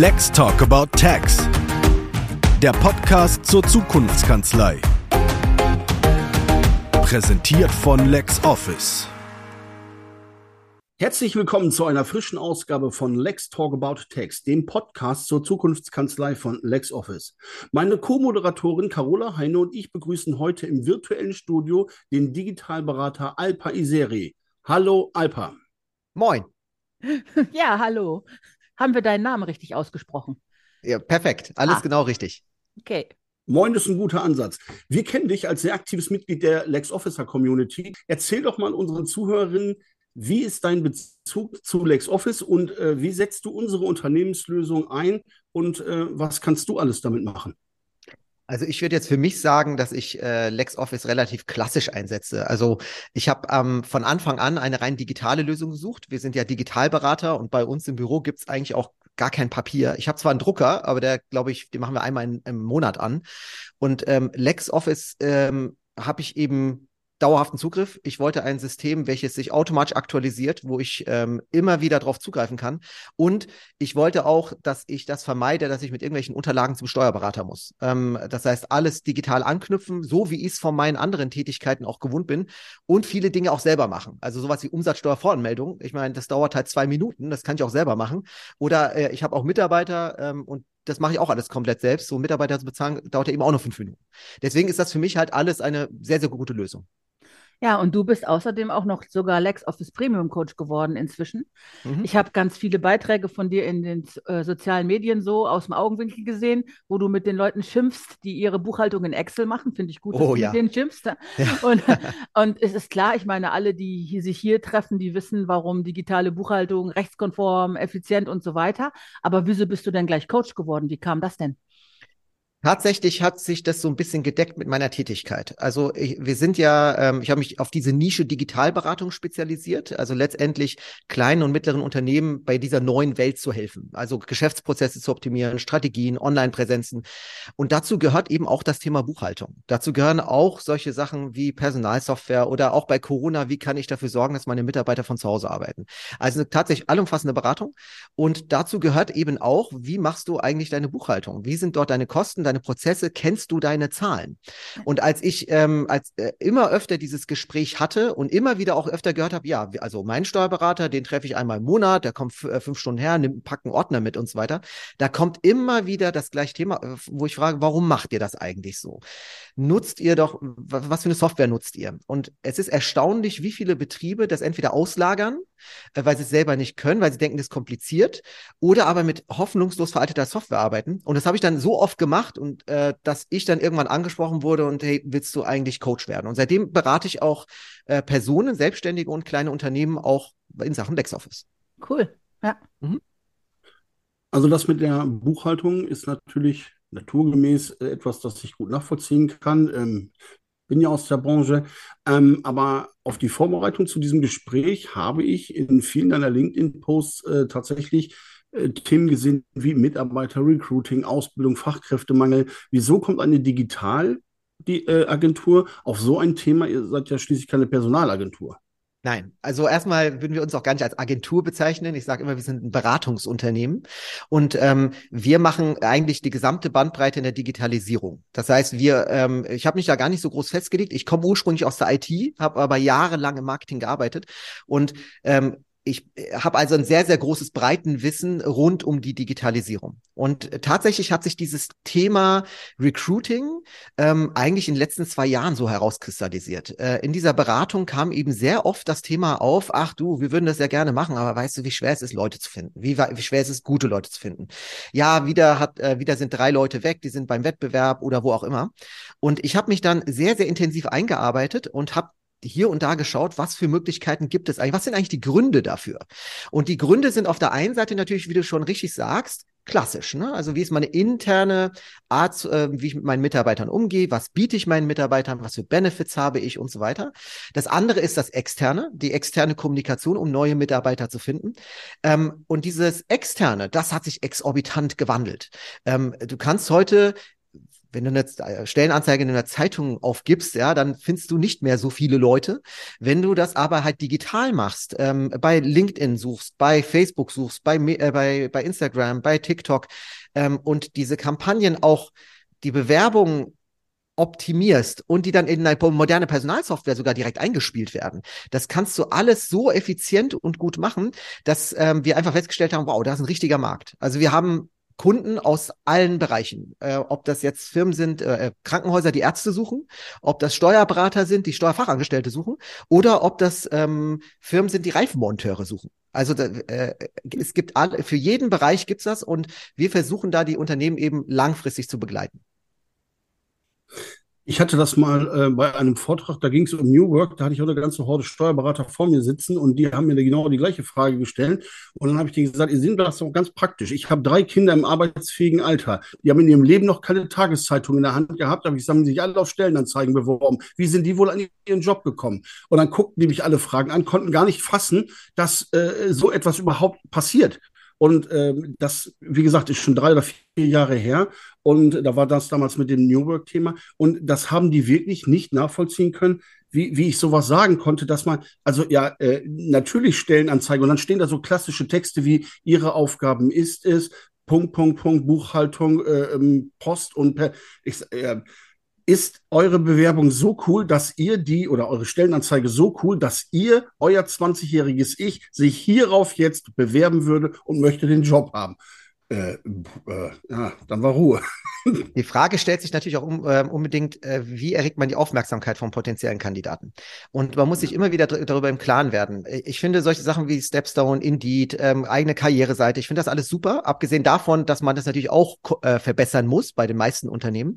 Let's Talk About Tax. Der Podcast zur Zukunftskanzlei. Präsentiert von LexOffice. Herzlich willkommen zu einer frischen Ausgabe von Lex Talk About Tax, dem Podcast zur Zukunftskanzlei von LexOffice. Meine Co-Moderatorin Carola Heine und ich begrüßen heute im virtuellen Studio den Digitalberater Alpa Iseri. Hallo Alpa. Moin. Ja, hallo. Haben wir deinen Namen richtig ausgesprochen? Ja, perfekt. Alles ah. genau richtig. Okay. Moin ist ein guter Ansatz. Wir kennen dich als sehr aktives Mitglied der LexOfficer Community. Erzähl doch mal unseren Zuhörerinnen, wie ist dein Bezug zu LexOffice und äh, wie setzt du unsere Unternehmenslösung ein und äh, was kannst du alles damit machen? Also ich würde jetzt für mich sagen, dass ich äh, LexOffice relativ klassisch einsetze. Also ich habe ähm, von Anfang an eine rein digitale Lösung gesucht. Wir sind ja Digitalberater und bei uns im Büro gibt es eigentlich auch gar kein Papier. Ich habe zwar einen Drucker, aber der, glaube ich, den machen wir einmal in, im Monat an. Und ähm, LexOffice ähm, habe ich eben dauerhaften Zugriff. Ich wollte ein System, welches sich automatisch aktualisiert, wo ich ähm, immer wieder darauf zugreifen kann. Und ich wollte auch, dass ich das vermeide, dass ich mit irgendwelchen Unterlagen zum Steuerberater muss. Ähm, das heißt, alles digital anknüpfen, so wie ich es von meinen anderen Tätigkeiten auch gewohnt bin und viele Dinge auch selber machen. Also sowas wie Umsatzsteuervoranmeldung. Ich meine, das dauert halt zwei Minuten, das kann ich auch selber machen. Oder äh, ich habe auch Mitarbeiter ähm, und das mache ich auch alles komplett selbst. So Mitarbeiter zu bezahlen, dauert ja eben auch nur fünf Minuten. Deswegen ist das für mich halt alles eine sehr, sehr gute Lösung. Ja, und du bist außerdem auch noch sogar LexOffice Premium Coach geworden inzwischen. Mhm. Ich habe ganz viele Beiträge von dir in den äh, sozialen Medien so aus dem Augenwinkel gesehen, wo du mit den Leuten schimpfst, die ihre Buchhaltung in Excel machen. Finde ich gut, dass oh, du ja. mit denen schimpfst. Ja. Und, und es ist klar, ich meine, alle, die hier, sich hier treffen, die wissen, warum digitale Buchhaltung rechtskonform, effizient und so weiter. Aber wieso bist du denn gleich Coach geworden? Wie kam das denn? Tatsächlich hat sich das so ein bisschen gedeckt mit meiner Tätigkeit. Also ich, wir sind ja, ähm, ich habe mich auf diese Nische Digitalberatung spezialisiert, also letztendlich kleinen und mittleren Unternehmen bei dieser neuen Welt zu helfen, also Geschäftsprozesse zu optimieren, Strategien, Online-Präsenzen. Und dazu gehört eben auch das Thema Buchhaltung. Dazu gehören auch solche Sachen wie Personalsoftware oder auch bei Corona, wie kann ich dafür sorgen, dass meine Mitarbeiter von zu Hause arbeiten. Also tatsächlich allumfassende Beratung. Und dazu gehört eben auch, wie machst du eigentlich deine Buchhaltung? Wie sind dort deine Kosten? Deine Prozesse, kennst du deine Zahlen? Und als ich ähm, als äh, immer öfter dieses Gespräch hatte und immer wieder auch öfter gehört habe, ja, also mein Steuerberater, den treffe ich einmal im Monat, der kommt äh, fünf Stunden her, nimmt, packt einen Ordner mit und so weiter. Da kommt immer wieder das gleiche Thema, äh, wo ich frage, warum macht ihr das eigentlich so? Nutzt ihr doch, was für eine Software nutzt ihr? Und es ist erstaunlich, wie viele Betriebe das entweder auslagern, äh, weil sie es selber nicht können, weil sie denken, das ist kompliziert, oder aber mit hoffnungslos veralteter Software arbeiten. Und das habe ich dann so oft gemacht und äh, dass ich dann irgendwann angesprochen wurde und hey, willst du eigentlich Coach werden? Und seitdem berate ich auch äh, Personen, Selbstständige und kleine Unternehmen auch in Sachen LexOffice. Cool, ja. Mhm. Also das mit der Buchhaltung ist natürlich naturgemäß äh, etwas, das ich gut nachvollziehen kann. Ähm, bin ja aus der Branche. Ähm, aber auf die Vorbereitung zu diesem Gespräch habe ich in vielen deiner LinkedIn-Posts äh, tatsächlich äh, Themen gesehen wie Mitarbeiter-Recruiting, Ausbildung, Fachkräftemangel. Wieso kommt eine Digital- die äh, auf so ein Thema? Ihr seid ja schließlich keine Personalagentur. Nein, also erstmal würden wir uns auch gar nicht als Agentur bezeichnen. Ich sage immer, wir sind ein Beratungsunternehmen und ähm, wir machen eigentlich die gesamte Bandbreite in der Digitalisierung. Das heißt, wir, ähm, ich habe mich da gar nicht so groß festgelegt. Ich komme ursprünglich aus der IT, habe aber jahrelang im Marketing gearbeitet und ähm, ich äh, habe also ein sehr, sehr großes Breitenwissen rund um die Digitalisierung. Und äh, tatsächlich hat sich dieses Thema Recruiting ähm, eigentlich in den letzten zwei Jahren so herauskristallisiert. Äh, in dieser Beratung kam eben sehr oft das Thema auf, ach du, wir würden das ja gerne machen, aber weißt du, wie schwer es ist, Leute zu finden? Wie, wie schwer es ist, gute Leute zu finden? Ja, wieder hat, äh, wieder sind drei Leute weg, die sind beim Wettbewerb oder wo auch immer. Und ich habe mich dann sehr, sehr intensiv eingearbeitet und habe hier und da geschaut, was für Möglichkeiten gibt es eigentlich, was sind eigentlich die Gründe dafür? Und die Gründe sind auf der einen Seite natürlich, wie du schon richtig sagst, klassisch. Ne? Also wie ist meine interne Art, äh, wie ich mit meinen Mitarbeitern umgehe, was biete ich meinen Mitarbeitern, was für Benefits habe ich und so weiter. Das andere ist das Externe, die externe Kommunikation, um neue Mitarbeiter zu finden. Ähm, und dieses Externe, das hat sich exorbitant gewandelt. Ähm, du kannst heute wenn du eine äh, Stellenanzeige in einer Zeitung aufgibst, ja, dann findest du nicht mehr so viele Leute. Wenn du das aber halt digital machst, ähm, bei LinkedIn suchst, bei Facebook suchst, bei, äh, bei, bei Instagram, bei TikTok ähm, und diese Kampagnen auch die Bewerbung optimierst und die dann in eine moderne Personalsoftware sogar direkt eingespielt werden. Das kannst du alles so effizient und gut machen, dass ähm, wir einfach festgestellt haben, wow, da ist ein richtiger Markt. Also wir haben Kunden aus allen Bereichen. Äh, ob das jetzt Firmen sind, äh, Krankenhäuser, die Ärzte suchen, ob das Steuerberater sind, die Steuerfachangestellte suchen, oder ob das ähm, Firmen sind, die Reifenmonteure suchen. Also äh, es gibt alle, für jeden Bereich gibt's das und wir versuchen da die Unternehmen eben langfristig zu begleiten. Ich hatte das mal äh, bei einem Vortrag, da ging es um New Work, da hatte ich auch eine ganze Horde Steuerberater vor mir sitzen und die haben mir genau die gleiche Frage gestellt. Und dann habe ich denen gesagt, ihr seht das doch ganz praktisch. Ich habe drei Kinder im arbeitsfähigen Alter. Die haben in ihrem Leben noch keine Tageszeitung in der Hand gehabt, aber ich haben sich alle auf Stellenanzeigen beworben. Wie sind die wohl an ihren Job gekommen? Und dann guckten die mich alle Fragen an, konnten gar nicht fassen, dass äh, so etwas überhaupt passiert. Und ähm, das, wie gesagt, ist schon drei oder vier Jahre her. Und da war das damals mit dem New Work-Thema. Und das haben die wirklich nicht nachvollziehen können, wie, wie ich sowas sagen konnte, dass man, also ja, äh, natürlich Stellenanzeige und dann stehen da so klassische Texte wie Ihre Aufgaben ist es, Punkt, Punkt, Punkt, Buchhaltung, äh, ähm, Post und per, ich, äh, ist eure Bewerbung so cool, dass ihr die oder eure Stellenanzeige so cool, dass ihr, euer 20-jähriges Ich, sich hierauf jetzt bewerben würde und möchte den Job haben? Äh, äh, ja, dann war Ruhe. Die Frage stellt sich natürlich auch um, äh, unbedingt, äh, wie erregt man die Aufmerksamkeit von potenziellen Kandidaten? Und man muss sich immer wieder darüber im Klaren werden. Ich finde solche Sachen wie Stepstone, Indeed, ähm, eigene Karriereseite, ich finde das alles super, abgesehen davon, dass man das natürlich auch äh, verbessern muss bei den meisten Unternehmen.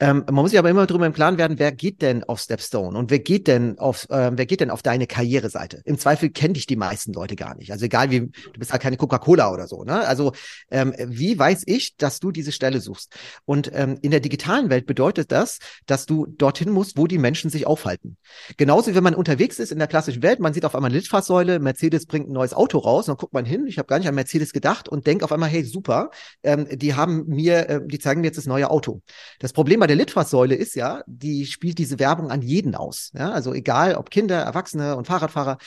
Ähm, man muss sich aber immer darüber im Klaren werden, wer geht denn auf Stepstone und wer geht denn auf, äh, wer geht denn auf deine Karriereseite? Im Zweifel kenne dich die meisten Leute gar nicht. Also egal wie, du bist halt keine Coca-Cola oder so, ne? Also ähm, wie weiß ich, dass du diese Stelle suchst? Und ähm, in der digitalen Welt bedeutet das, dass du dorthin musst, wo die Menschen sich aufhalten. Genauso wie wenn man unterwegs ist in der klassischen Welt, man sieht auf einmal eine Litfaßsäule, Mercedes bringt ein neues Auto raus, dann guckt man hin, ich habe gar nicht an Mercedes gedacht und denkt auf einmal, hey, super, ähm, die haben mir, äh, die zeigen mir jetzt das neue Auto. Das Problem bei der Litfaßsäule ist ja, die spielt diese Werbung an jeden aus. Ja? Also egal, ob Kinder, Erwachsene und Fahrradfahrer.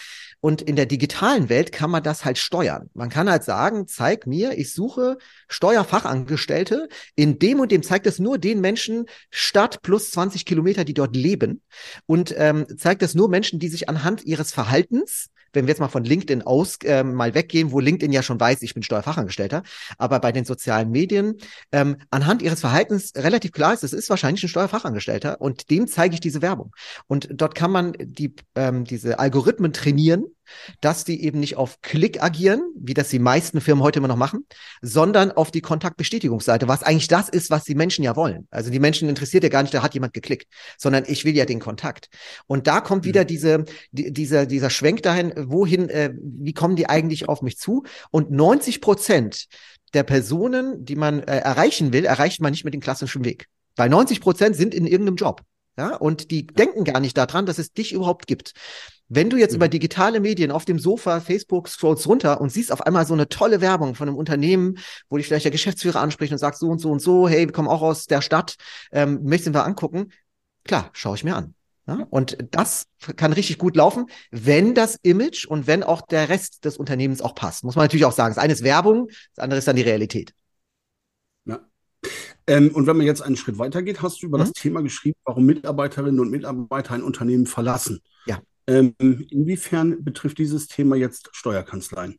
Und in der digitalen Welt kann man das halt steuern. Man kann halt sagen, zeig mir, ich suche Steuerfachangestellte. In dem und dem zeigt es nur den Menschen Stadt plus 20 Kilometer, die dort leben. Und ähm, zeigt es nur Menschen, die sich anhand ihres Verhaltens wenn wir jetzt mal von LinkedIn aus äh, mal weggehen, wo LinkedIn ja schon weiß, ich bin Steuerfachangestellter, aber bei den sozialen Medien ähm, anhand ihres Verhaltens relativ klar ist, es ist wahrscheinlich ein Steuerfachangestellter und dem zeige ich diese Werbung. Und dort kann man die, ähm, diese Algorithmen trainieren, dass die eben nicht auf Klick agieren, wie das die meisten Firmen heute immer noch machen, sondern auf die Kontaktbestätigungsseite, was eigentlich das ist, was die Menschen ja wollen. Also die Menschen interessiert ja gar nicht, da hat jemand geklickt, sondern ich will ja den Kontakt. Und da kommt wieder mhm. diese, die, dieser, dieser Schwenk dahin, wohin, äh, wie kommen die eigentlich auf mich zu? Und 90 Prozent der Personen, die man äh, erreichen will, erreicht man nicht mit dem klassischen Weg. Weil 90 Prozent sind in irgendeinem Job. Ja, und die denken gar nicht daran, dass es dich überhaupt gibt. Wenn du jetzt mhm. über digitale Medien auf dem Sofa, Facebook scrollst runter und siehst auf einmal so eine tolle Werbung von einem Unternehmen, wo dich vielleicht der Geschäftsführer anspricht und sagt so und so und so, hey, wir kommen auch aus der Stadt, ähm, möchten wir angucken? Klar, schaue ich mir an. Ja? Und das kann richtig gut laufen, wenn das Image und wenn auch der Rest des Unternehmens auch passt. Muss man natürlich auch sagen. Das eine ist Werbung, das andere ist dann die Realität. Ähm, und wenn man jetzt einen Schritt weiter geht, hast du über mhm. das Thema geschrieben, warum Mitarbeiterinnen und Mitarbeiter ein Unternehmen verlassen. Ja. Ähm, inwiefern betrifft dieses Thema jetzt Steuerkanzleien?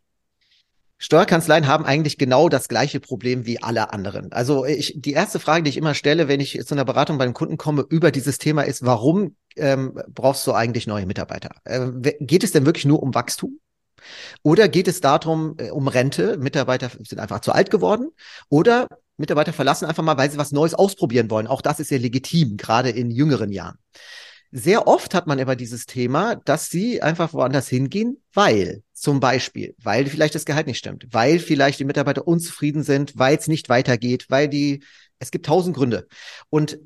Steuerkanzleien haben eigentlich genau das gleiche Problem wie alle anderen. Also ich, die erste Frage, die ich immer stelle, wenn ich zu einer Beratung beim Kunden komme über dieses Thema ist, warum ähm, brauchst du eigentlich neue Mitarbeiter? Äh, geht es denn wirklich nur um Wachstum? Oder geht es darum, äh, um Rente? Mitarbeiter sind einfach zu alt geworden? Oder Mitarbeiter verlassen einfach mal, weil sie was Neues ausprobieren wollen. Auch das ist ja legitim, gerade in jüngeren Jahren. Sehr oft hat man aber dieses Thema, dass sie einfach woanders hingehen, weil zum Beispiel, weil vielleicht das Gehalt nicht stimmt, weil vielleicht die Mitarbeiter unzufrieden sind, weil es nicht weitergeht, weil die, es gibt tausend Gründe. Und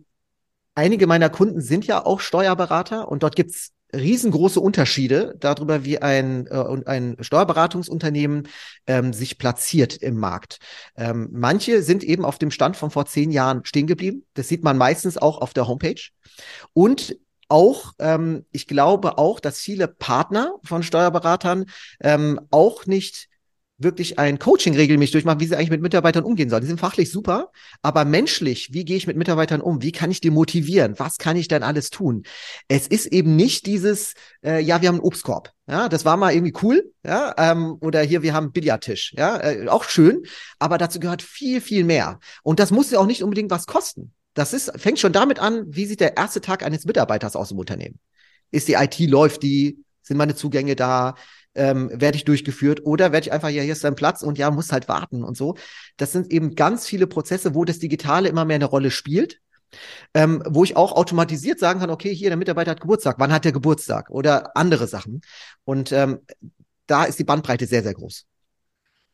einige meiner Kunden sind ja auch Steuerberater und dort gibt's riesengroße Unterschiede darüber, wie ein, äh, ein Steuerberatungsunternehmen ähm, sich platziert im Markt. Ähm, manche sind eben auf dem Stand von vor zehn Jahren stehen geblieben. Das sieht man meistens auch auf der Homepage. Und auch, ähm, ich glaube auch, dass viele Partner von Steuerberatern ähm, auch nicht wirklich ein Coaching regelmäßig durchmachen, wie sie eigentlich mit Mitarbeitern umgehen sollen. Die sind fachlich super, aber menschlich, wie gehe ich mit Mitarbeitern um? Wie kann ich die motivieren? Was kann ich denn alles tun? Es ist eben nicht dieses, äh, ja, wir haben einen Obstkorb. Ja, das war mal irgendwie cool, ja, ähm, oder hier, wir haben einen Billardtisch, ja, äh, auch schön, aber dazu gehört viel, viel mehr. Und das muss ja auch nicht unbedingt was kosten. Das ist, fängt schon damit an, wie sieht der erste Tag eines Mitarbeiters aus im Unternehmen? Ist die IT, läuft die? Sind meine Zugänge da? Ähm, werde ich durchgeführt oder werde ich einfach, ja, hier ist dein Platz und ja, muss halt warten und so. Das sind eben ganz viele Prozesse, wo das Digitale immer mehr eine Rolle spielt. Ähm, wo ich auch automatisiert sagen kann, okay, hier der Mitarbeiter hat Geburtstag, wann hat der Geburtstag oder andere Sachen. Und ähm, da ist die Bandbreite sehr, sehr groß.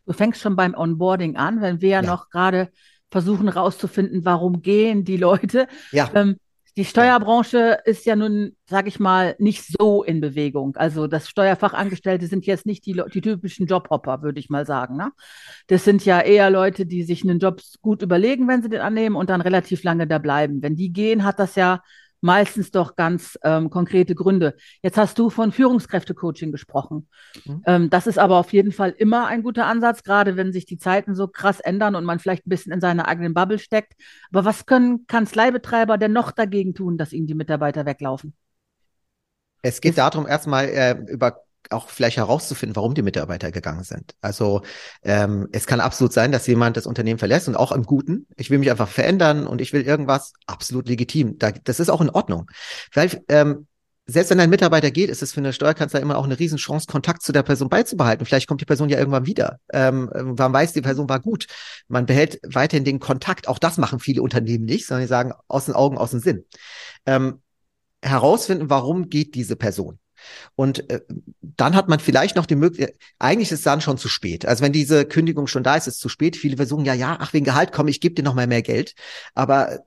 Du fängst schon beim Onboarding an, wenn wir ja, ja. noch gerade versuchen rauszufinden, warum gehen die Leute. Ja. Ähm, die Steuerbranche ist ja nun, sage ich mal, nicht so in Bewegung. Also das Steuerfachangestellte sind jetzt nicht die, die typischen Jobhopper, würde ich mal sagen. Ne? Das sind ja eher Leute, die sich einen Job gut überlegen, wenn sie den annehmen und dann relativ lange da bleiben. Wenn die gehen, hat das ja meistens doch ganz ähm, konkrete Gründe. Jetzt hast du von Führungskräftecoaching gesprochen. Mhm. Ähm, das ist aber auf jeden Fall immer ein guter Ansatz, gerade wenn sich die Zeiten so krass ändern und man vielleicht ein bisschen in seiner eigenen Bubble steckt. Aber was können Kanzleibetreiber denn noch dagegen tun, dass ihnen die Mitarbeiter weglaufen? Es geht darum, erstmal äh, über auch vielleicht herauszufinden, warum die Mitarbeiter gegangen sind. Also ähm, es kann absolut sein, dass jemand das Unternehmen verlässt und auch im Guten. Ich will mich einfach verändern und ich will irgendwas absolut legitim. Da, das ist auch in Ordnung. Weil ähm, selbst wenn ein Mitarbeiter geht, ist es für eine Steuerkanzlei immer auch eine Riesenchance, Kontakt zu der Person beizubehalten. Vielleicht kommt die Person ja irgendwann wieder. Ähm, man weiß, die Person war gut. Man behält weiterhin den Kontakt. Auch das machen viele Unternehmen nicht, sondern die sagen aus den Augen, aus dem Sinn. Ähm, herausfinden, warum geht diese Person. Und äh, dann hat man vielleicht noch die Möglichkeit, eigentlich ist es dann schon zu spät. Also wenn diese Kündigung schon da ist, ist es zu spät. Viele versuchen ja, ja, ach, wegen Gehalt komm, ich gebe dir noch mal mehr Geld. Aber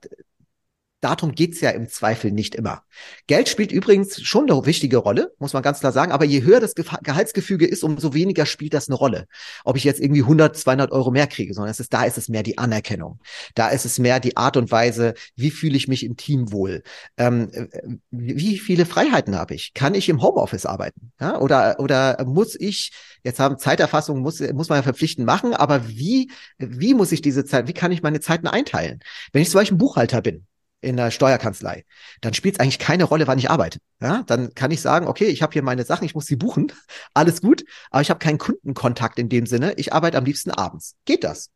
darum geht's ja im Zweifel nicht immer. Geld spielt übrigens schon eine wichtige Rolle, muss man ganz klar sagen. Aber je höher das Gehaltsgefüge ist, umso weniger spielt das eine Rolle. Ob ich jetzt irgendwie 100, 200 Euro mehr kriege, sondern es ist, da ist es mehr die Anerkennung. Da ist es mehr die Art und Weise, wie fühle ich mich im Team wohl? Ähm, wie viele Freiheiten habe ich? Kann ich im Homeoffice arbeiten? Ja? Oder, oder muss ich, jetzt haben Zeiterfassung, muss, muss man ja verpflichtend machen, aber wie, wie muss ich diese Zeit, wie kann ich meine Zeiten einteilen? Wenn ich zum Beispiel Buchhalter bin, in der Steuerkanzlei, dann spielt es eigentlich keine Rolle, wann ich arbeite. Ja, dann kann ich sagen, okay, ich habe hier meine Sachen, ich muss sie buchen, alles gut, aber ich habe keinen Kundenkontakt in dem Sinne. Ich arbeite am liebsten abends. Geht das?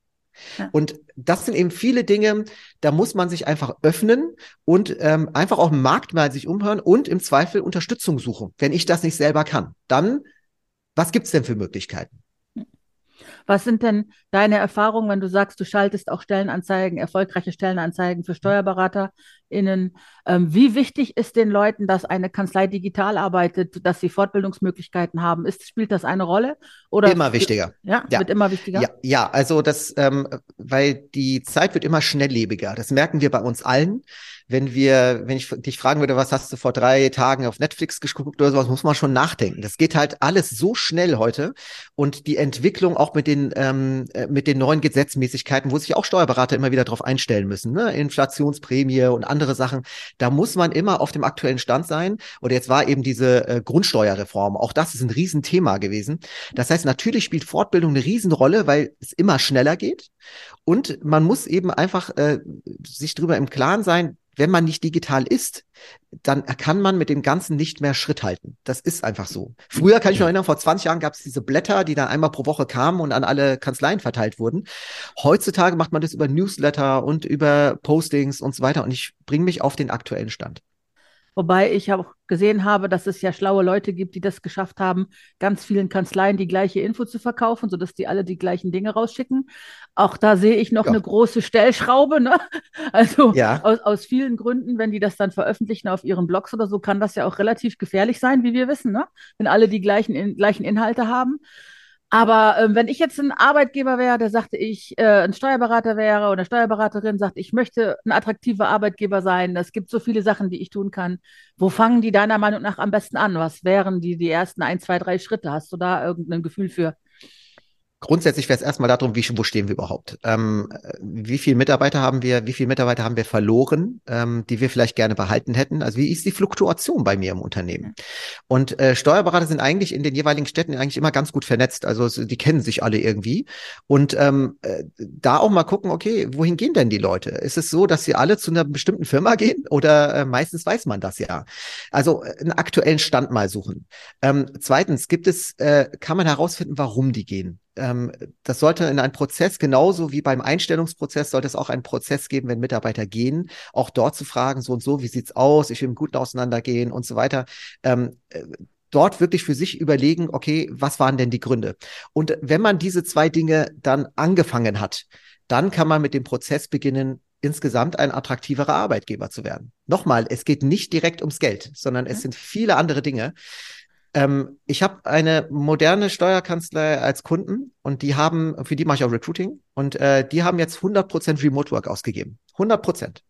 Ja. Und das sind eben viele Dinge, da muss man sich einfach öffnen und ähm, einfach auch im Markt mal sich umhören und im Zweifel Unterstützung suchen, wenn ich das nicht selber kann. Dann, was gibt's denn für Möglichkeiten? Was sind denn deine Erfahrungen, wenn du sagst, du schaltest auch Stellenanzeigen, erfolgreiche Stellenanzeigen für SteuerberaterInnen? Ähm, wie wichtig ist den Leuten, dass eine Kanzlei digital arbeitet, dass sie Fortbildungsmöglichkeiten haben? Ist, spielt das eine Rolle? Oder immer wichtiger. Ja, ja, wird immer wichtiger. Ja, ja also das, ähm, weil die Zeit wird immer schnelllebiger. Das merken wir bei uns allen wenn wir, wenn ich dich fragen würde, was hast du vor drei Tagen auf Netflix geguckt oder sowas, muss man schon nachdenken. Das geht halt alles so schnell heute und die Entwicklung auch mit den ähm, äh, mit den neuen Gesetzmäßigkeiten, wo sich auch Steuerberater immer wieder darauf einstellen müssen, ne? Inflationsprämie und andere Sachen. Da muss man immer auf dem aktuellen Stand sein. Oder jetzt war eben diese äh, Grundsteuerreform. Auch das ist ein Riesenthema gewesen. Das heißt, natürlich spielt Fortbildung eine Riesenrolle, weil es immer schneller geht. Und man muss eben einfach äh, sich darüber im Klaren sein, wenn man nicht digital ist, dann kann man mit dem Ganzen nicht mehr Schritt halten. Das ist einfach so. Früher kann ich mich erinnern, vor 20 Jahren gab es diese Blätter, die dann einmal pro Woche kamen und an alle Kanzleien verteilt wurden. Heutzutage macht man das über Newsletter und über Postings und so weiter und ich bringe mich auf den aktuellen Stand. Wobei ich auch gesehen habe, dass es ja schlaue Leute gibt, die das geschafft haben, ganz vielen Kanzleien die gleiche Info zu verkaufen, sodass die alle die gleichen Dinge rausschicken. Auch da sehe ich noch ja. eine große Stellschraube. Ne? Also ja. aus, aus vielen Gründen, wenn die das dann veröffentlichen auf ihren Blogs oder so, kann das ja auch relativ gefährlich sein, wie wir wissen, ne? wenn alle die gleichen, in, gleichen Inhalte haben. Aber äh, wenn ich jetzt ein Arbeitgeber wäre, der sagte, ich äh, ein Steuerberater wäre oder Steuerberaterin, sagt, ich möchte ein attraktiver Arbeitgeber sein, es gibt so viele Sachen, die ich tun kann. Wo fangen die deiner Meinung nach am besten an? Was wären die, die ersten ein, zwei, drei Schritte? Hast du da irgendein Gefühl für? Grundsätzlich wäre es erstmal darum, wie, wo stehen wir überhaupt? Ähm, wie viele Mitarbeiter haben wir, wie viele Mitarbeiter haben wir verloren, ähm, die wir vielleicht gerne behalten hätten? Also wie ist die Fluktuation bei mir im Unternehmen? Und äh, Steuerberater sind eigentlich in den jeweiligen Städten eigentlich immer ganz gut vernetzt. Also die kennen sich alle irgendwie. Und ähm, äh, da auch mal gucken, okay, wohin gehen denn die Leute? Ist es so, dass sie alle zu einer bestimmten Firma gehen? Oder äh, meistens weiß man das ja. Also äh, einen aktuellen Stand mal suchen. Ähm, zweitens, gibt es, äh, kann man herausfinden, warum die gehen? Ähm, das sollte in einem Prozess, genauso wie beim Einstellungsprozess, sollte es auch einen Prozess geben, wenn Mitarbeiter gehen, auch dort zu fragen, so und so, wie sieht's aus, ich will im Guten auseinandergehen und so weiter. Ähm, äh, dort wirklich für sich überlegen, okay, was waren denn die Gründe? Und wenn man diese zwei Dinge dann angefangen hat, dann kann man mit dem Prozess beginnen, insgesamt ein attraktiverer Arbeitgeber zu werden. Nochmal, es geht nicht direkt ums Geld, sondern es sind viele andere Dinge. Ähm, ich habe eine moderne Steuerkanzlei als Kunden und die haben, für die mache ich auch Recruiting und äh, die haben jetzt 100% Remote Work ausgegeben. 100%.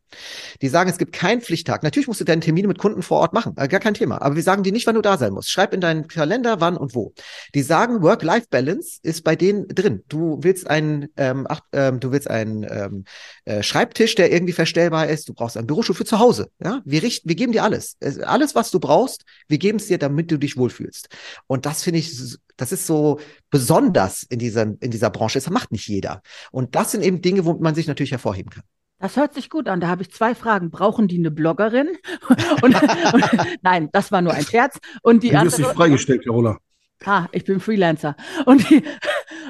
Die sagen, es gibt keinen Pflichttag. Natürlich musst du deine Termine mit Kunden vor Ort machen, äh, gar kein Thema. Aber wir sagen dir nicht, wann du da sein musst. Schreib in deinen Kalender, wann und wo. Die sagen, Work-Life-Balance ist bei denen drin. Du willst einen, ähm, ach, ähm, du willst einen ähm, äh, Schreibtisch, der irgendwie verstellbar ist. Du brauchst einen Bürostuhl für zu Hause. Ja, wir richten, wir geben dir alles, alles, was du brauchst. Wir geben es dir, damit du dich wohlfühlst. Und das finde ich, das ist so besonders in dieser in dieser Branche. Das macht nicht jeder. Und das sind eben Dinge, wo man sich natürlich hervorheben kann. Das hört sich gut an. Da habe ich zwei Fragen. Brauchen die eine Bloggerin? und, und, nein, das war nur ein Scherz. Und die du wirst nicht freigestellt, Carola. Ah, ich bin Freelancer. Und die,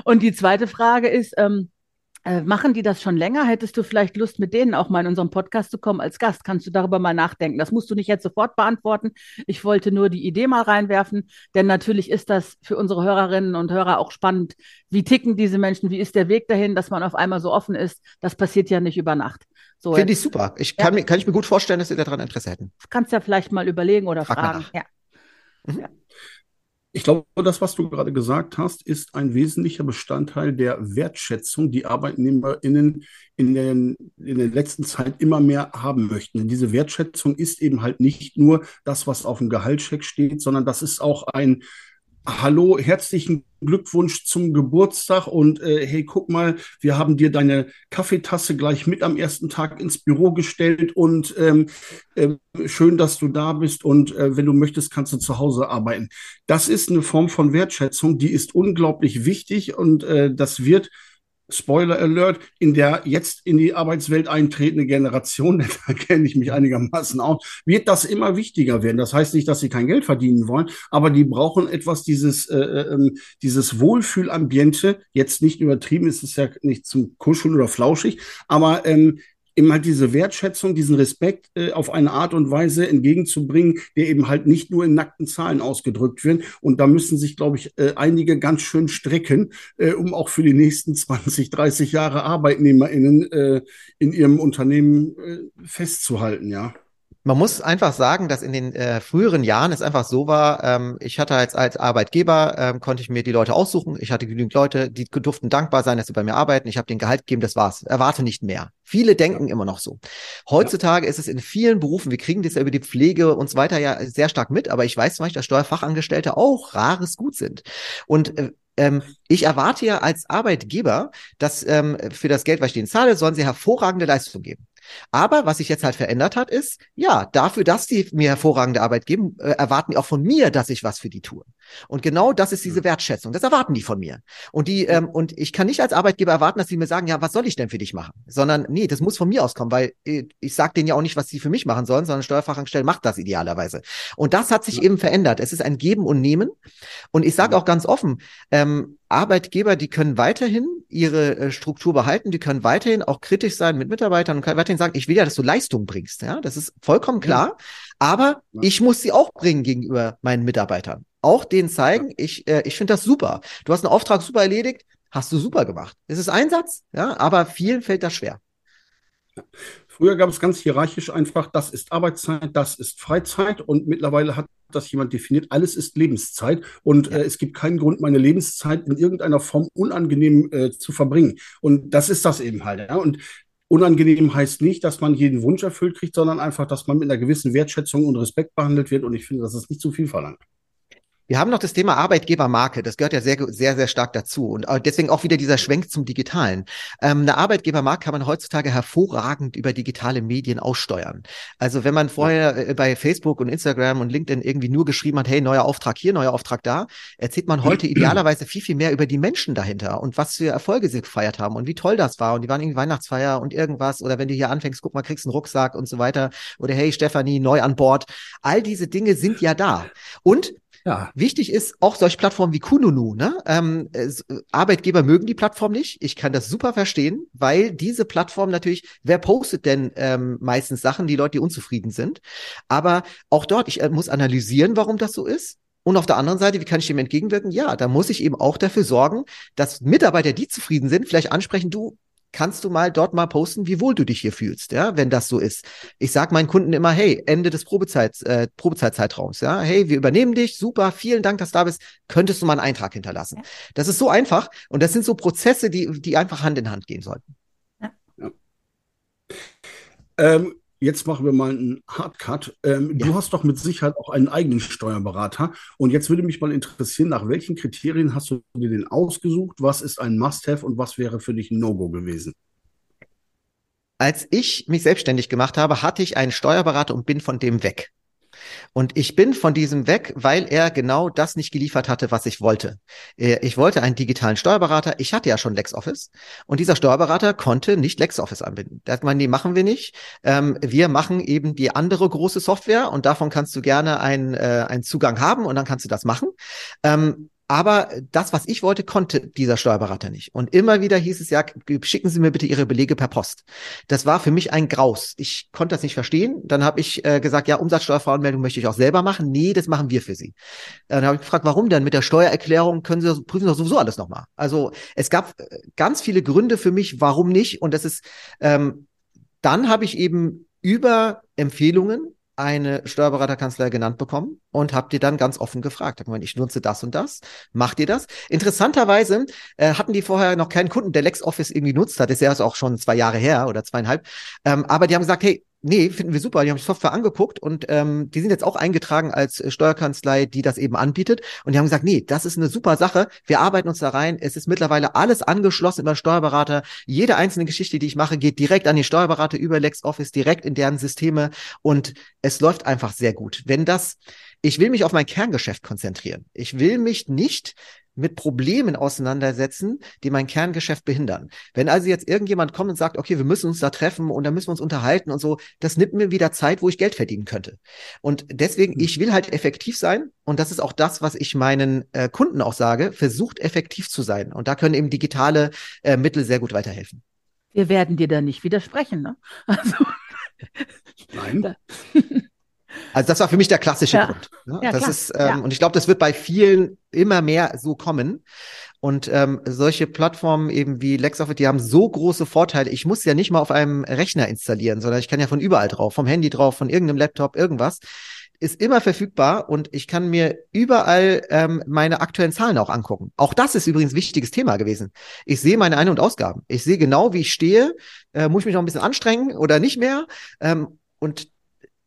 und die zweite Frage ist, ähm, äh, machen die das schon länger? Hättest du vielleicht Lust, mit denen auch mal in unserem Podcast zu kommen als Gast? Kannst du darüber mal nachdenken? Das musst du nicht jetzt sofort beantworten. Ich wollte nur die Idee mal reinwerfen, denn natürlich ist das für unsere Hörerinnen und Hörer auch spannend. Wie ticken diese Menschen? Wie ist der Weg dahin, dass man auf einmal so offen ist? Das passiert ja nicht über Nacht. So, Finde ich super. Ich kann, ja. mir, kann ich mir gut vorstellen, dass Sie daran Interesse hätten. Kannst ja vielleicht mal überlegen oder Frag fragen. Ja. Mhm. ja. Ich glaube, das, was du gerade gesagt hast, ist ein wesentlicher Bestandteil der Wertschätzung, die ArbeitnehmerInnen in, den, in der letzten Zeit immer mehr haben möchten. Denn diese Wertschätzung ist eben halt nicht nur das, was auf dem Gehaltscheck steht, sondern das ist auch ein Hallo, herzlichen Glückwunsch zum Geburtstag und äh, hey, guck mal, wir haben dir deine Kaffeetasse gleich mit am ersten Tag ins Büro gestellt und ähm, äh, schön, dass du da bist und äh, wenn du möchtest, kannst du zu Hause arbeiten. Das ist eine Form von Wertschätzung, die ist unglaublich wichtig und äh, das wird Spoiler Alert, in der jetzt in die Arbeitswelt eintretende Generation, da kenne ich mich einigermaßen aus, wird das immer wichtiger werden. Das heißt nicht, dass sie kein Geld verdienen wollen, aber die brauchen etwas dieses, äh, äh, dieses Wohlfühlambiente, jetzt nicht übertrieben, ist es ja nicht zum Kuscheln oder flauschig, aber ähm, eben halt diese Wertschätzung, diesen Respekt äh, auf eine Art und Weise entgegenzubringen, der eben halt nicht nur in nackten Zahlen ausgedrückt wird. Und da müssen sich, glaube ich, äh, einige ganz schön strecken, äh, um auch für die nächsten 20, 30 Jahre ArbeitnehmerInnen äh, in ihrem Unternehmen äh, festzuhalten, ja. Man muss einfach sagen, dass in den äh, früheren Jahren es einfach so war, ähm, ich hatte als, als Arbeitgeber, ähm, konnte ich mir die Leute aussuchen. Ich hatte genügend Leute, die durften dankbar sein, dass sie bei mir arbeiten. Ich habe den Gehalt gegeben, das war's. Erwarte nicht mehr. Viele denken ja. immer noch so. Heutzutage ja. ist es in vielen Berufen, wir kriegen das ja über die Pflege und so weiter ja sehr stark mit, aber ich weiß zum Beispiel, dass Steuerfachangestellte auch rares Gut sind. Und äh, ähm, ich erwarte ja als Arbeitgeber, dass ähm, für das Geld, was ich denen zahle, sollen sie hervorragende Leistung geben. Aber was sich jetzt halt verändert hat, ist, ja, dafür, dass die mir hervorragende Arbeit geben, äh, erwarten die auch von mir, dass ich was für die tue. Und genau das ist diese Wertschätzung. Das erwarten die von mir. Und die, ähm, und ich kann nicht als Arbeitgeber erwarten, dass sie mir sagen, ja, was soll ich denn für dich machen? Sondern, nee, das muss von mir auskommen, weil äh, ich sage denen ja auch nicht, was sie für mich machen sollen, sondern Steuerfachangestellte macht das idealerweise. Und das hat sich ja. eben verändert. Es ist ein Geben und Nehmen. Und ich sage auch ganz offen, ähm, Arbeitgeber, die können weiterhin ihre äh, Struktur behalten, die können weiterhin auch kritisch sein mit Mitarbeitern und können weiterhin sagen, ich will ja, dass du Leistung bringst. Ja, das ist vollkommen klar. Aber ich muss sie auch bringen gegenüber meinen Mitarbeitern. Auch denen zeigen, ich, äh, ich finde das super. Du hast einen Auftrag super erledigt, hast du super gemacht. Es ist Einsatz, ja, aber vielen fällt das schwer. Früher gab es ganz hierarchisch einfach, das ist Arbeitszeit, das ist Freizeit und mittlerweile hat das jemand definiert, alles ist Lebenszeit und ja. äh, es gibt keinen Grund, meine Lebenszeit in irgendeiner Form unangenehm äh, zu verbringen. Und das ist das eben halt. Ja? Und unangenehm heißt nicht, dass man jeden Wunsch erfüllt kriegt, sondern einfach, dass man mit einer gewissen Wertschätzung und Respekt behandelt wird. Und ich finde, das ist nicht zu viel verlangt. Wir haben noch das Thema Arbeitgebermarke. Das gehört ja sehr, sehr, sehr stark dazu. Und deswegen auch wieder dieser Schwenk zum Digitalen. Ähm, eine Arbeitgebermarke kann man heutzutage hervorragend über digitale Medien aussteuern. Also wenn man vorher äh, bei Facebook und Instagram und LinkedIn irgendwie nur geschrieben hat, hey, neuer Auftrag hier, neuer Auftrag da, erzählt man heute idealerweise viel, viel mehr über die Menschen dahinter und was für Erfolge sie gefeiert haben und wie toll das war. Und die waren irgendwie Weihnachtsfeier und irgendwas. Oder wenn du hier anfängst, guck mal, kriegst einen Rucksack und so weiter. Oder hey, Stefanie, neu an Bord. All diese Dinge sind ja da. Und ja. Wichtig ist auch solche Plattformen wie Kununu. Ne? Ähm, es, Arbeitgeber mögen die Plattform nicht. Ich kann das super verstehen, weil diese Plattform natürlich, wer postet denn ähm, meistens Sachen, die Leute, die unzufrieden sind. Aber auch dort, ich äh, muss analysieren, warum das so ist. Und auf der anderen Seite, wie kann ich dem entgegenwirken? Ja, da muss ich eben auch dafür sorgen, dass Mitarbeiter, die zufrieden sind, vielleicht ansprechen, du, kannst du mal dort mal posten, wie wohl du dich hier fühlst, ja, wenn das so ist. Ich sage meinen Kunden immer, hey, Ende des Probezeit, äh, Probezeitzeitraums, ja, hey, wir übernehmen dich, super, vielen Dank, dass du da bist, könntest du mal einen Eintrag hinterlassen. Das ist so einfach und das sind so Prozesse, die, die einfach Hand in Hand gehen sollten. Ja. ja. Ähm, jetzt machen wir mal einen Hardcut. Ähm, ja. Du hast doch mit Sicherheit auch einen eigenen Steuerberater. Und jetzt würde mich mal interessieren, nach welchen Kriterien hast du dir den ausgesucht? Was ist ein Must-Have und was wäre für dich ein No-Go gewesen? Als ich mich selbstständig gemacht habe, hatte ich einen Steuerberater und bin von dem weg. Und ich bin von diesem weg, weil er genau das nicht geliefert hatte, was ich wollte. Äh, ich wollte einen digitalen Steuerberater. Ich hatte ja schon LexOffice und dieser Steuerberater konnte nicht LexOffice anbinden. Da hat man, nee, machen wir nicht. Ähm, wir machen eben die andere große Software und davon kannst du gerne einen, äh, einen Zugang haben und dann kannst du das machen. Aber das, was ich wollte, konnte dieser Steuerberater nicht. Und immer wieder hieß es ja, schicken Sie mir bitte Ihre Belege per Post. Das war für mich ein Graus. Ich konnte das nicht verstehen. Dann habe ich äh, gesagt, ja, Umsatzsteuervoranmeldung möchte ich auch selber machen. Nee, das machen wir für Sie. Dann habe ich gefragt, warum denn? Mit der Steuererklärung können Sie prüfen doch sowieso alles nochmal. Also es gab äh, ganz viele Gründe für mich, warum nicht. Und das ist, ähm, dann habe ich eben über Empfehlungen eine Steuerberaterkanzlei genannt bekommen und habt ihr dann ganz offen gefragt. Hab gemeint, ich nutze das und das. Macht ihr das? Interessanterweise äh, hatten die vorher noch keinen Kunden, der LexOffice irgendwie nutzt hat. Das ist ja auch schon zwei Jahre her oder zweieinhalb. Ähm, aber die haben gesagt, hey, nee, finden wir super. Die haben die Software angeguckt und ähm, die sind jetzt auch eingetragen als äh, Steuerkanzlei, die das eben anbietet. Und die haben gesagt, nee, das ist eine super Sache. Wir arbeiten uns da rein. Es ist mittlerweile alles angeschlossen über Steuerberater. Jede einzelne Geschichte, die ich mache, geht direkt an die Steuerberater über LexOffice, direkt in deren Systeme. Und es läuft einfach sehr gut. Wenn das ich will mich auf mein Kerngeschäft konzentrieren. Ich will mich nicht mit Problemen auseinandersetzen, die mein Kerngeschäft behindern. Wenn also jetzt irgendjemand kommt und sagt, okay, wir müssen uns da treffen und dann müssen wir uns unterhalten und so, das nimmt mir wieder Zeit, wo ich Geld verdienen könnte. Und deswegen, ich will halt effektiv sein und das ist auch das, was ich meinen äh, Kunden auch sage, versucht effektiv zu sein. Und da können eben digitale äh, Mittel sehr gut weiterhelfen. Wir werden dir da nicht widersprechen, ne? Also. Nein. Also das war für mich der klassische ja. Grund. Ne? Ja, das klar. ist, ähm, ja. und ich glaube, das wird bei vielen immer mehr so kommen. Und ähm, solche Plattformen eben wie LexOffice, die haben so große Vorteile. Ich muss ja nicht mal auf einem Rechner installieren, sondern ich kann ja von überall drauf, vom Handy drauf, von irgendeinem Laptop, irgendwas. Ist immer verfügbar und ich kann mir überall ähm, meine aktuellen Zahlen auch angucken. Auch das ist übrigens ein wichtiges Thema gewesen. Ich sehe meine Ein- und Ausgaben. Ich sehe genau, wie ich stehe. Äh, muss ich mich noch ein bisschen anstrengen oder nicht mehr? Ähm, und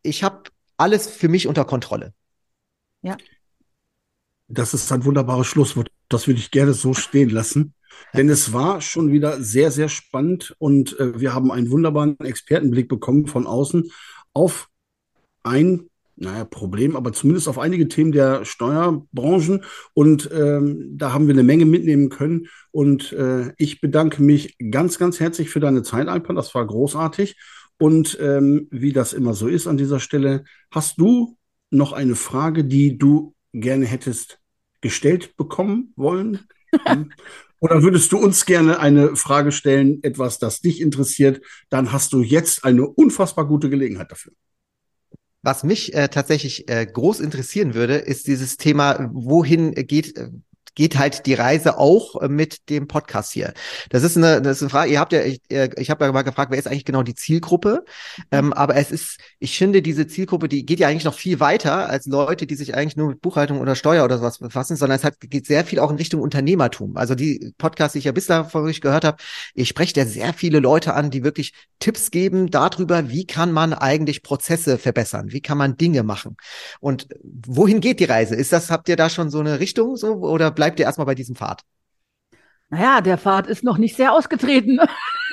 ich habe alles für mich unter Kontrolle. Ja. Das ist ein wunderbares Schlusswort. Das würde ich gerne so stehen lassen. Denn es war schon wieder sehr, sehr spannend und äh, wir haben einen wunderbaren Expertenblick bekommen von außen auf ein, naja, Problem, aber zumindest auf einige Themen der Steuerbranchen. Und ähm, da haben wir eine Menge mitnehmen können. Und äh, ich bedanke mich ganz, ganz herzlich für deine Zeit, Alpan. Das war großartig. Und ähm, wie das immer so ist an dieser Stelle, hast du noch eine Frage, die du gerne hättest gestellt bekommen wollen? Hm? Oder würdest du uns gerne eine Frage stellen, etwas, das dich interessiert? Dann hast du jetzt eine unfassbar gute Gelegenheit dafür. Was mich äh, tatsächlich äh, groß interessieren würde, ist dieses Thema, wohin geht äh, geht halt die Reise auch äh, mit dem Podcast hier. Das ist eine, das ist eine Frage. Ihr habt ja, ich, äh, ich habe ja mal gefragt, wer ist eigentlich genau die Zielgruppe? Ähm, aber es ist, ich finde, diese Zielgruppe, die geht ja eigentlich noch viel weiter als Leute, die sich eigentlich nur mit Buchhaltung oder Steuer oder sowas befassen, sondern es hat, geht sehr viel auch in Richtung Unternehmertum. Also die Podcasts, die ich ja bislang von euch gehört habe, ich spreche ja sehr viele Leute an, die wirklich Tipps geben darüber, wie kann man eigentlich Prozesse verbessern, wie kann man Dinge machen. Und wohin geht die Reise? Ist das, habt ihr da schon so eine Richtung so oder bleibt ihr erstmal bei diesem Pfad? Naja, der Pfad ist noch nicht sehr ausgetreten.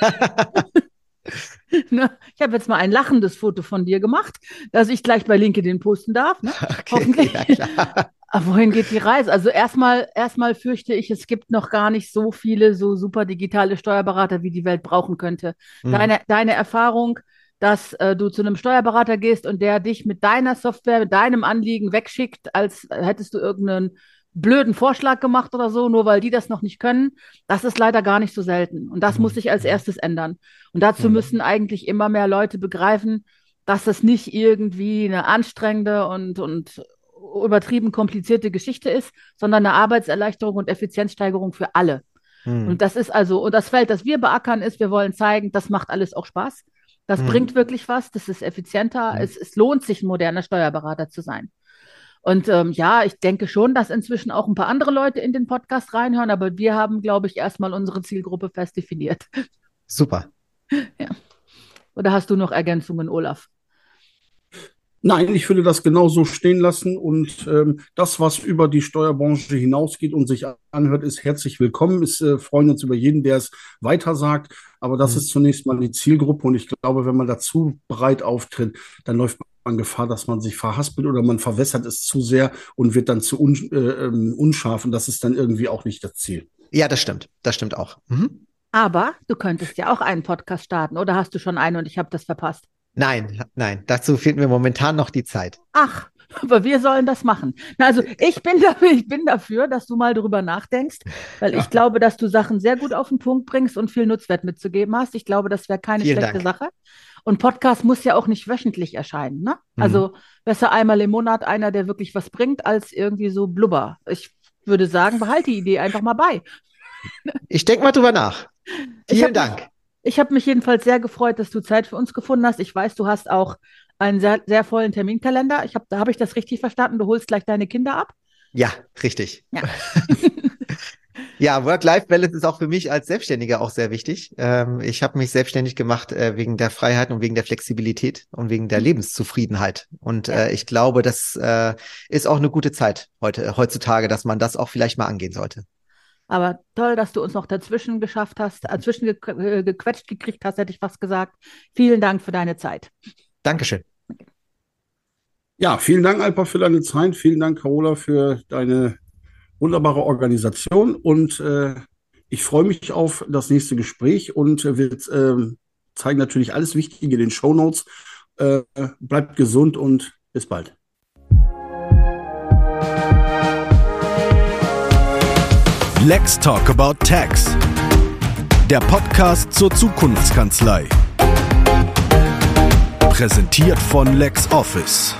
ne? Ich habe jetzt mal ein lachendes Foto von dir gemacht, das ich gleich bei LinkedIn posten darf. Ne? Okay, Hoffentlich. Ja, Aber wohin geht die Reise? Also erstmal, erstmal fürchte ich, es gibt noch gar nicht so viele so super digitale Steuerberater, wie die Welt brauchen könnte. Mhm. Deine, deine Erfahrung, dass äh, du zu einem Steuerberater gehst und der dich mit deiner Software, mit deinem Anliegen wegschickt, als hättest du irgendeinen blöden Vorschlag gemacht oder so, nur weil die das noch nicht können. Das ist leider gar nicht so selten. Und das mhm. muss sich als erstes ändern. Und dazu mhm. müssen eigentlich immer mehr Leute begreifen, dass das nicht irgendwie eine anstrengende und, und übertrieben komplizierte Geschichte ist, sondern eine Arbeitserleichterung und Effizienzsteigerung für alle. Mhm. Und das ist also, und das Feld, das wir beackern, ist, wir wollen zeigen, das macht alles auch Spaß. Das mhm. bringt wirklich was, das ist effizienter, mhm. es, es lohnt sich, ein moderner Steuerberater zu sein. Und ähm, ja, ich denke schon, dass inzwischen auch ein paar andere Leute in den Podcast reinhören, aber wir haben, glaube ich, erstmal unsere Zielgruppe fest definiert. Super. Ja. Oder hast du noch Ergänzungen, Olaf? Nein, ich würde das genauso stehen lassen und ähm, das, was über die Steuerbranche hinausgeht und sich anhört, ist herzlich willkommen. Es äh, freuen uns über jeden, der es weitersagt. Aber das mhm. ist zunächst mal die Zielgruppe und ich glaube, wenn man dazu breit auftritt, dann läuft man Gefahr, dass man sich verhaspelt oder man verwässert es zu sehr und wird dann zu un, äh, ähm, unscharf und das ist dann irgendwie auch nicht das Ziel. Ja, das stimmt. Das stimmt auch. Mhm. Aber du könntest ja auch einen Podcast starten oder hast du schon einen und ich habe das verpasst? Nein, nein, dazu fehlt mir momentan noch die Zeit. Ach, aber wir sollen das machen. Also ich bin dafür, ich bin dafür, dass du mal darüber nachdenkst, weil ja. ich glaube, dass du Sachen sehr gut auf den Punkt bringst und viel Nutzwert mitzugeben hast. Ich glaube, das wäre keine Vielen schlechte Dank. Sache. Und Podcast muss ja auch nicht wöchentlich erscheinen. Ne? Mhm. Also besser einmal im Monat einer, der wirklich was bringt, als irgendwie so Blubber. Ich würde sagen, behalte die Idee einfach mal bei. Ich denke mal drüber nach. Vielen Dank. Ich habe mich jedenfalls sehr gefreut, dass du Zeit für uns gefunden hast. Ich weiß, du hast auch einen sehr, sehr vollen Terminkalender. Ich hab, da habe ich das richtig verstanden. Du holst gleich deine Kinder ab. Ja, richtig. Ja, ja Work-Life-Balance ist auch für mich als Selbstständiger auch sehr wichtig. Ähm, ich habe mich selbstständig gemacht äh, wegen der Freiheit und wegen der Flexibilität und wegen der mhm. Lebenszufriedenheit. Und ja. äh, ich glaube, das äh, ist auch eine gute Zeit heute, heutzutage, dass man das auch vielleicht mal angehen sollte. Aber toll, dass du uns noch dazwischen geschafft hast, dazwischen ge äh, gequetscht gekriegt hast, hätte ich fast gesagt. Vielen Dank für deine Zeit. Dankeschön. Ja, vielen Dank, Alpa, für deine Zeit. Vielen Dank, Carola, für deine wunderbare Organisation. Und äh, ich freue mich auf das nächste Gespräch und wir äh, zeigen natürlich alles Wichtige in den Show Notes. Äh, bleibt gesund und bis bald. Let's Talk About Tax. Der Podcast zur Zukunftskanzlei. Präsentiert von LexOffice.